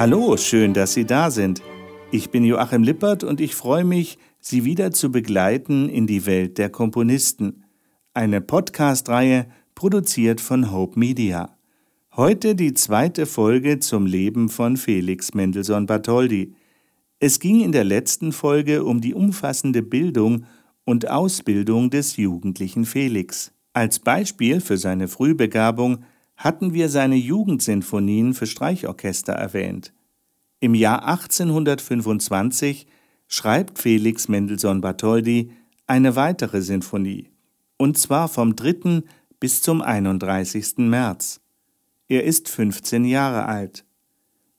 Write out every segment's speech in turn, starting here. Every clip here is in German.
Hallo, schön, dass Sie da sind. Ich bin Joachim Lippert und ich freue mich, Sie wieder zu begleiten in die Welt der Komponisten. Eine Podcast-Reihe produziert von Hope Media. Heute die zweite Folge zum Leben von Felix Mendelssohn Bartholdy. Es ging in der letzten Folge um die umfassende Bildung und Ausbildung des jugendlichen Felix. Als Beispiel für seine Frühbegabung hatten wir seine Jugendsinfonien für Streichorchester erwähnt. Im Jahr 1825 schreibt Felix Mendelssohn Bartholdy eine weitere Sinfonie, und zwar vom 3. bis zum 31. März. Er ist 15 Jahre alt.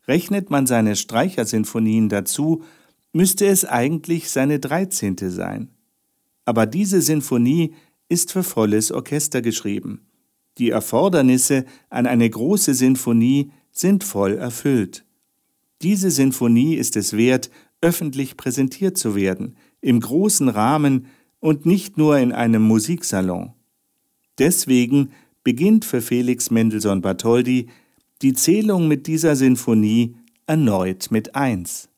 Rechnet man seine Streichersinfonien dazu, müsste es eigentlich seine 13. sein. Aber diese Sinfonie ist für volles Orchester geschrieben. Die Erfordernisse an eine große Sinfonie sind voll erfüllt. Diese Sinfonie ist es wert, öffentlich präsentiert zu werden, im großen Rahmen und nicht nur in einem Musiksalon. Deswegen beginnt für Felix Mendelssohn Bartholdy die Zählung mit dieser Sinfonie erneut mit 1.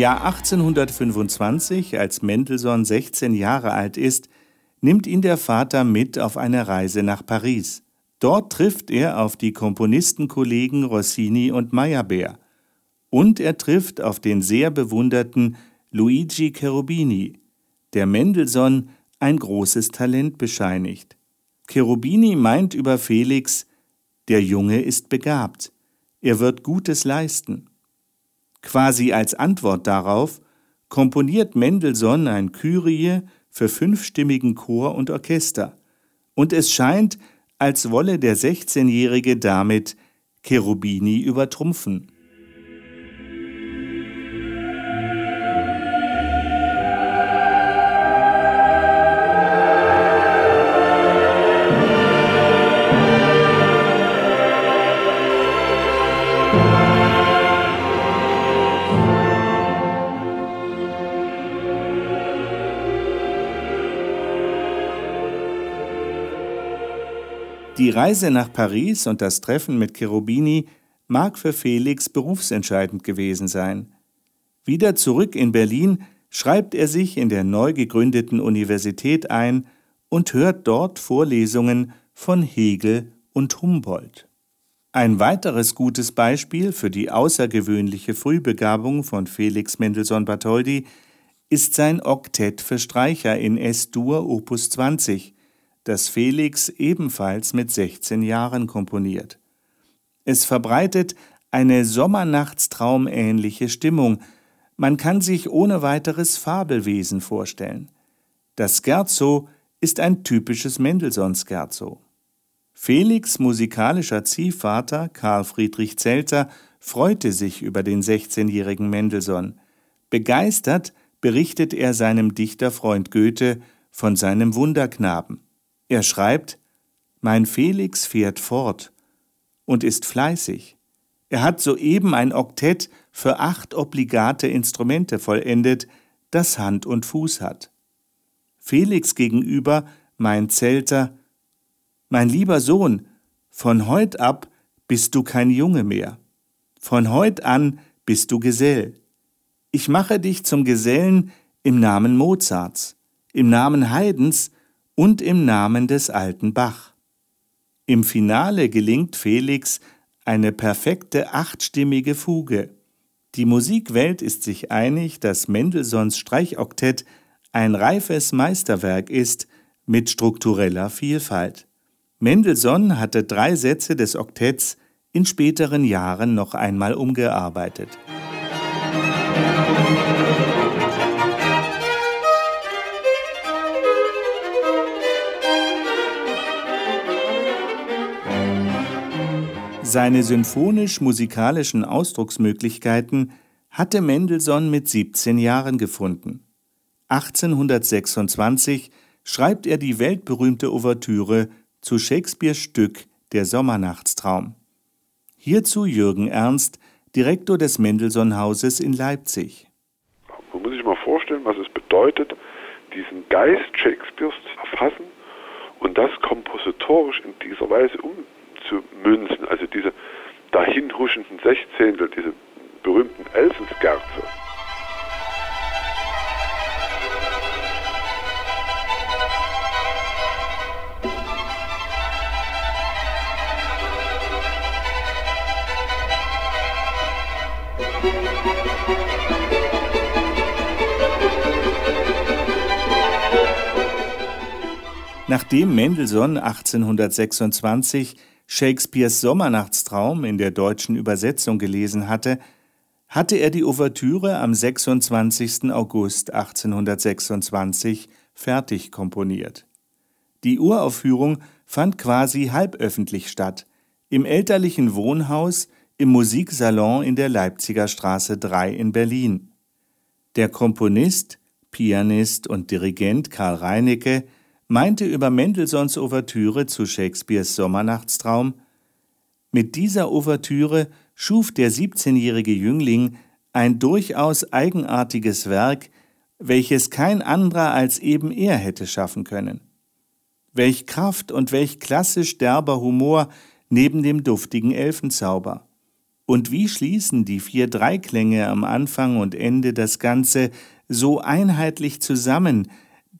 Jahr 1825, als Mendelssohn 16 Jahre alt ist, nimmt ihn der Vater mit auf eine Reise nach Paris. Dort trifft er auf die Komponistenkollegen Rossini und Meyerbeer. Und er trifft auf den sehr bewunderten Luigi Cherubini, der Mendelssohn ein großes Talent bescheinigt. Cherubini meint über Felix, der Junge ist begabt, er wird Gutes leisten. Quasi als Antwort darauf komponiert Mendelssohn ein Kyrie für fünfstimmigen Chor und Orchester, und es scheint, als wolle der 16-Jährige damit Cherubini übertrumpfen. Die Reise nach Paris und das Treffen mit Cherubini mag für Felix berufsentscheidend gewesen sein. Wieder zurück in Berlin schreibt er sich in der neu gegründeten Universität ein und hört dort Vorlesungen von Hegel und Humboldt. Ein weiteres gutes Beispiel für die außergewöhnliche Frühbegabung von Felix Mendelssohn Bartholdy ist sein Oktett für Streicher in S-Dur Opus 20, das Felix ebenfalls mit 16 Jahren komponiert. Es verbreitet eine Sommernachtstraumähnliche Stimmung, man kann sich ohne weiteres Fabelwesen vorstellen. Das Scherzo ist ein typisches Mendelssohn-Scherzo. Felix musikalischer Ziehvater Karl Friedrich Zelter freute sich über den 16-jährigen Mendelssohn. Begeistert berichtet er seinem Dichterfreund Goethe von seinem Wunderknaben. Er schreibt, Mein Felix fährt fort und ist fleißig. Er hat soeben ein Oktett für acht obligate Instrumente vollendet, das Hand und Fuß hat. Felix gegenüber mein Zelter, mein lieber Sohn, von heut ab bist du kein Junge mehr. Von heut an bist du Gesell. Ich mache dich zum Gesellen im Namen Mozarts, im Namen Haydns und im Namen des alten Bach. Im Finale gelingt Felix eine perfekte achtstimmige Fuge. Die Musikwelt ist sich einig, dass Mendelssohns Streichoktett ein reifes Meisterwerk ist mit struktureller Vielfalt. Mendelssohn hatte drei Sätze des Oktetts in späteren Jahren noch einmal umgearbeitet. Seine symphonisch-musikalischen Ausdrucksmöglichkeiten hatte Mendelssohn mit 17 Jahren gefunden. 1826 schreibt er die weltberühmte Ouvertüre zu Shakespeares Stück Der Sommernachtstraum. Hierzu Jürgen Ernst, Direktor des Mendelssohn-Hauses in Leipzig. Man muss sich mal vorstellen, was es bedeutet, diesen Geist Shakespeares zu erfassen und das kompositorisch in dieser Weise umzumünzen. Also diese dahinhuschenden Sechzehntel, diese berühmten Elfenskerze. Nachdem Mendelssohn 1826 Shakespeares Sommernachtstraum in der deutschen Übersetzung gelesen hatte, hatte er die Ouvertüre am 26. August 1826 fertig komponiert. Die Uraufführung fand quasi halböffentlich statt, im elterlichen Wohnhaus im Musiksalon in der Leipziger Straße 3 in Berlin. Der Komponist, Pianist und Dirigent Karl Reinecke meinte über Mendelssohns Ouvertüre zu Shakespeares Sommernachtstraum Mit dieser Ouvertüre schuf der 17-jährige Jüngling ein durchaus eigenartiges Werk, welches kein anderer als eben er hätte schaffen können. Welch Kraft und welch klassisch derber Humor neben dem duftigen Elfenzauber. Und wie schließen die vier Dreiklänge am Anfang und Ende das Ganze so einheitlich zusammen,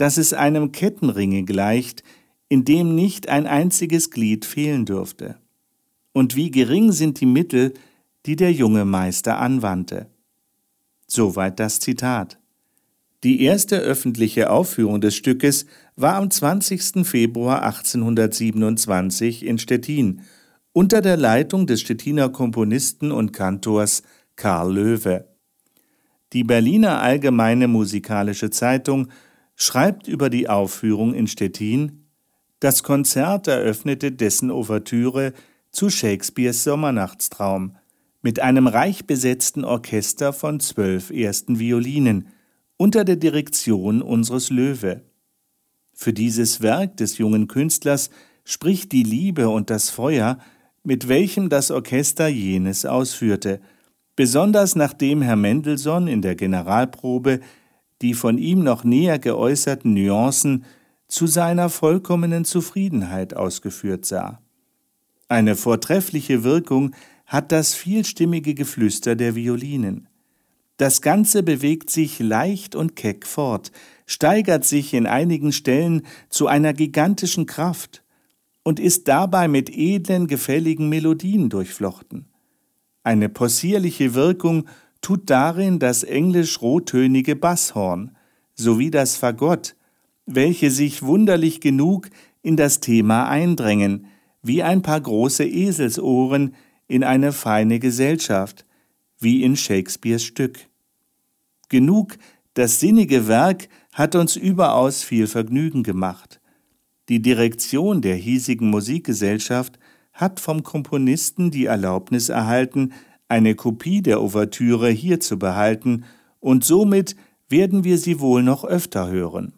dass es einem Kettenringe gleicht, in dem nicht ein einziges Glied fehlen dürfte. Und wie gering sind die Mittel, die der junge Meister anwandte. Soweit das Zitat. Die erste öffentliche Aufführung des Stückes war am 20. Februar 1827 in Stettin unter der Leitung des Stettiner Komponisten und Kantors Karl Löwe. Die Berliner Allgemeine Musikalische Zeitung schreibt über die Aufführung in Stettin, das Konzert eröffnete dessen Ouvertüre zu Shakespeares Sommernachtstraum mit einem reich besetzten Orchester von zwölf ersten Violinen unter der Direktion unseres Löwe. Für dieses Werk des jungen Künstlers spricht die Liebe und das Feuer, mit welchem das Orchester jenes ausführte, besonders nachdem Herr Mendelssohn in der Generalprobe die von ihm noch näher geäußerten Nuancen zu seiner vollkommenen Zufriedenheit ausgeführt sah. Eine vortreffliche Wirkung hat das vielstimmige Geflüster der Violinen. Das Ganze bewegt sich leicht und keck fort, steigert sich in einigen Stellen zu einer gigantischen Kraft und ist dabei mit edlen, gefälligen Melodien durchflochten. Eine possierliche Wirkung tut darin das englisch-rottönige Basshorn sowie das Fagott, welche sich wunderlich genug in das Thema eindrängen, wie ein paar große Eselsohren in eine feine Gesellschaft, wie in Shakespeares Stück. Genug, das sinnige Werk hat uns überaus viel Vergnügen gemacht. Die Direktion der hiesigen Musikgesellschaft hat vom Komponisten die Erlaubnis erhalten, eine Kopie der Ouvertüre hier zu behalten, und somit werden wir sie wohl noch öfter hören.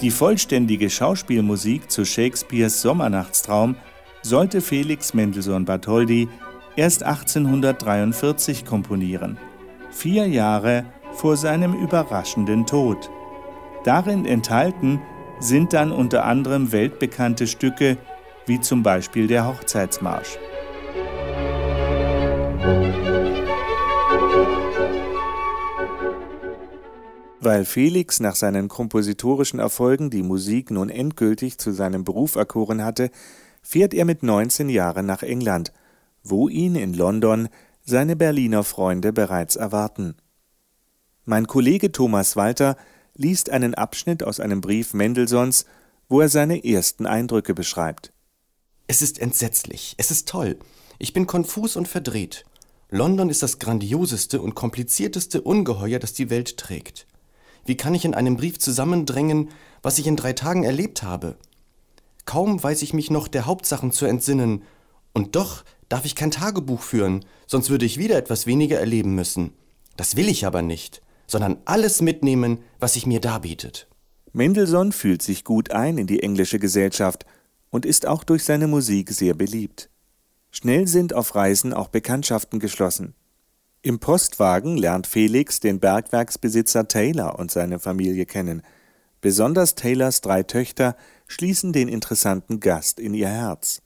Die vollständige Schauspielmusik zu Shakespeares Sommernachtstraum sollte Felix Mendelssohn Bartholdy erst 1843 komponieren, vier Jahre vor seinem überraschenden Tod. Darin enthalten sind dann unter anderem weltbekannte Stücke wie zum Beispiel der Hochzeitsmarsch. Weil Felix nach seinen kompositorischen Erfolgen die Musik nun endgültig zu seinem Beruf erkoren hatte, fährt er mit 19 Jahren nach England, wo ihn in London seine Berliner Freunde bereits erwarten. Mein Kollege Thomas Walter liest einen Abschnitt aus einem Brief Mendelssohns, wo er seine ersten Eindrücke beschreibt. Es ist entsetzlich, es ist toll. Ich bin konfus und verdreht. London ist das grandioseste und komplizierteste Ungeheuer, das die Welt trägt. Wie kann ich in einem Brief zusammendrängen, was ich in drei Tagen erlebt habe? Kaum weiß ich mich noch der Hauptsachen zu entsinnen, und doch darf ich kein Tagebuch führen, sonst würde ich wieder etwas weniger erleben müssen. Das will ich aber nicht, sondern alles mitnehmen, was sich mir darbietet. Mendelssohn fühlt sich gut ein in die englische Gesellschaft und ist auch durch seine Musik sehr beliebt. Schnell sind auf Reisen auch Bekanntschaften geschlossen. Im Postwagen lernt Felix den Bergwerksbesitzer Taylor und seine Familie kennen. Besonders Taylors drei Töchter schließen den interessanten Gast in ihr Herz.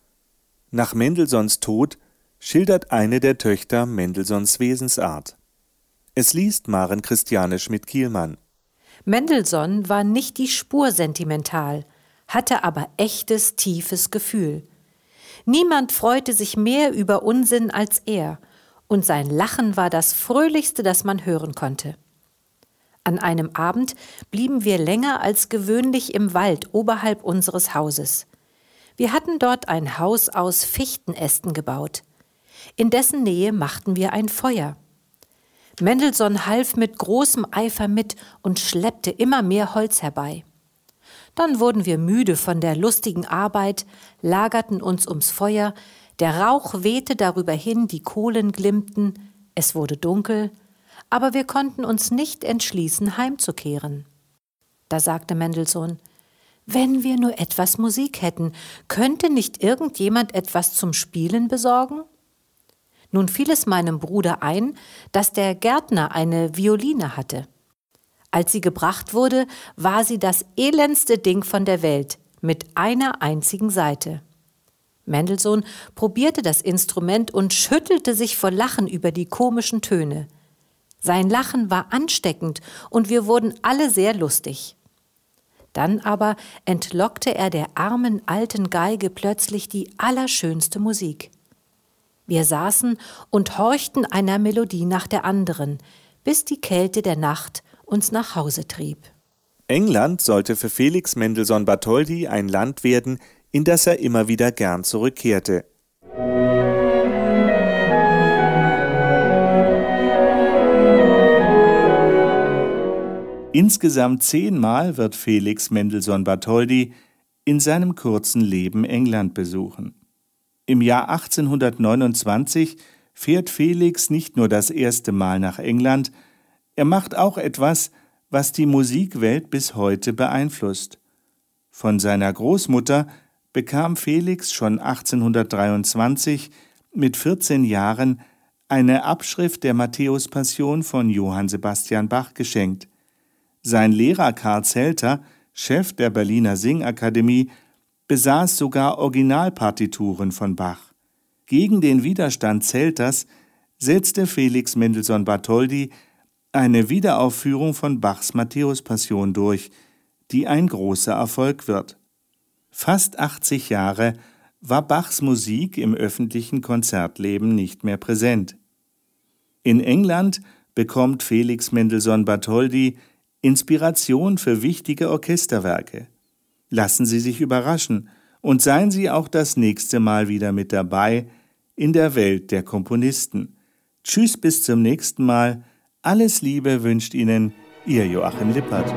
Nach Mendelssohns Tod schildert eine der Töchter Mendelssohns Wesensart. Es liest Maren Christiane Schmidt-Kielmann. Mendelssohn war nicht die Spur sentimental, hatte aber echtes, tiefes Gefühl. Niemand freute sich mehr über Unsinn als er, und sein Lachen war das fröhlichste, das man hören konnte. An einem Abend blieben wir länger als gewöhnlich im Wald oberhalb unseres Hauses. Wir hatten dort ein Haus aus Fichtenästen gebaut. In dessen Nähe machten wir ein Feuer. Mendelssohn half mit großem Eifer mit und schleppte immer mehr Holz herbei. Dann wurden wir müde von der lustigen Arbeit, lagerten uns ums Feuer, der Rauch wehte darüber hin, die Kohlen glimmten, es wurde dunkel, aber wir konnten uns nicht entschließen, heimzukehren. Da sagte Mendelssohn, wenn wir nur etwas Musik hätten, könnte nicht irgendjemand etwas zum Spielen besorgen? Nun fiel es meinem Bruder ein, dass der Gärtner eine Violine hatte. Als sie gebracht wurde, war sie das elendste Ding von der Welt, mit einer einzigen Seite. Mendelssohn probierte das Instrument und schüttelte sich vor Lachen über die komischen Töne. Sein Lachen war ansteckend und wir wurden alle sehr lustig. Dann aber entlockte er der armen alten Geige plötzlich die allerschönste Musik. Wir saßen und horchten einer Melodie nach der anderen, bis die Kälte der Nacht uns nach Hause trieb. England sollte für Felix Mendelssohn Bartholdy ein Land werden, in das er immer wieder gern zurückkehrte. Insgesamt zehnmal wird Felix Mendelssohn Bartholdy in seinem kurzen Leben England besuchen. Im Jahr 1829 fährt Felix nicht nur das erste Mal nach England, er macht auch etwas, was die Musikwelt bis heute beeinflusst. Von seiner Großmutter bekam Felix schon 1823 mit 14 Jahren eine Abschrift der Matthäus-Passion von Johann Sebastian Bach geschenkt. Sein Lehrer Karl Zelter, Chef der Berliner Singakademie, besaß sogar Originalpartituren von Bach. Gegen den Widerstand Zelters setzte Felix Mendelssohn Bartholdy eine Wiederaufführung von Bachs Matthäus-Passion durch, die ein großer Erfolg wird. Fast 80 Jahre war Bachs Musik im öffentlichen Konzertleben nicht mehr präsent. In England bekommt Felix Mendelssohn Bartholdy Inspiration für wichtige Orchesterwerke. Lassen Sie sich überraschen und seien Sie auch das nächste Mal wieder mit dabei in der Welt der Komponisten. Tschüss bis zum nächsten Mal. Alles Liebe wünscht Ihnen Ihr Joachim Lippert.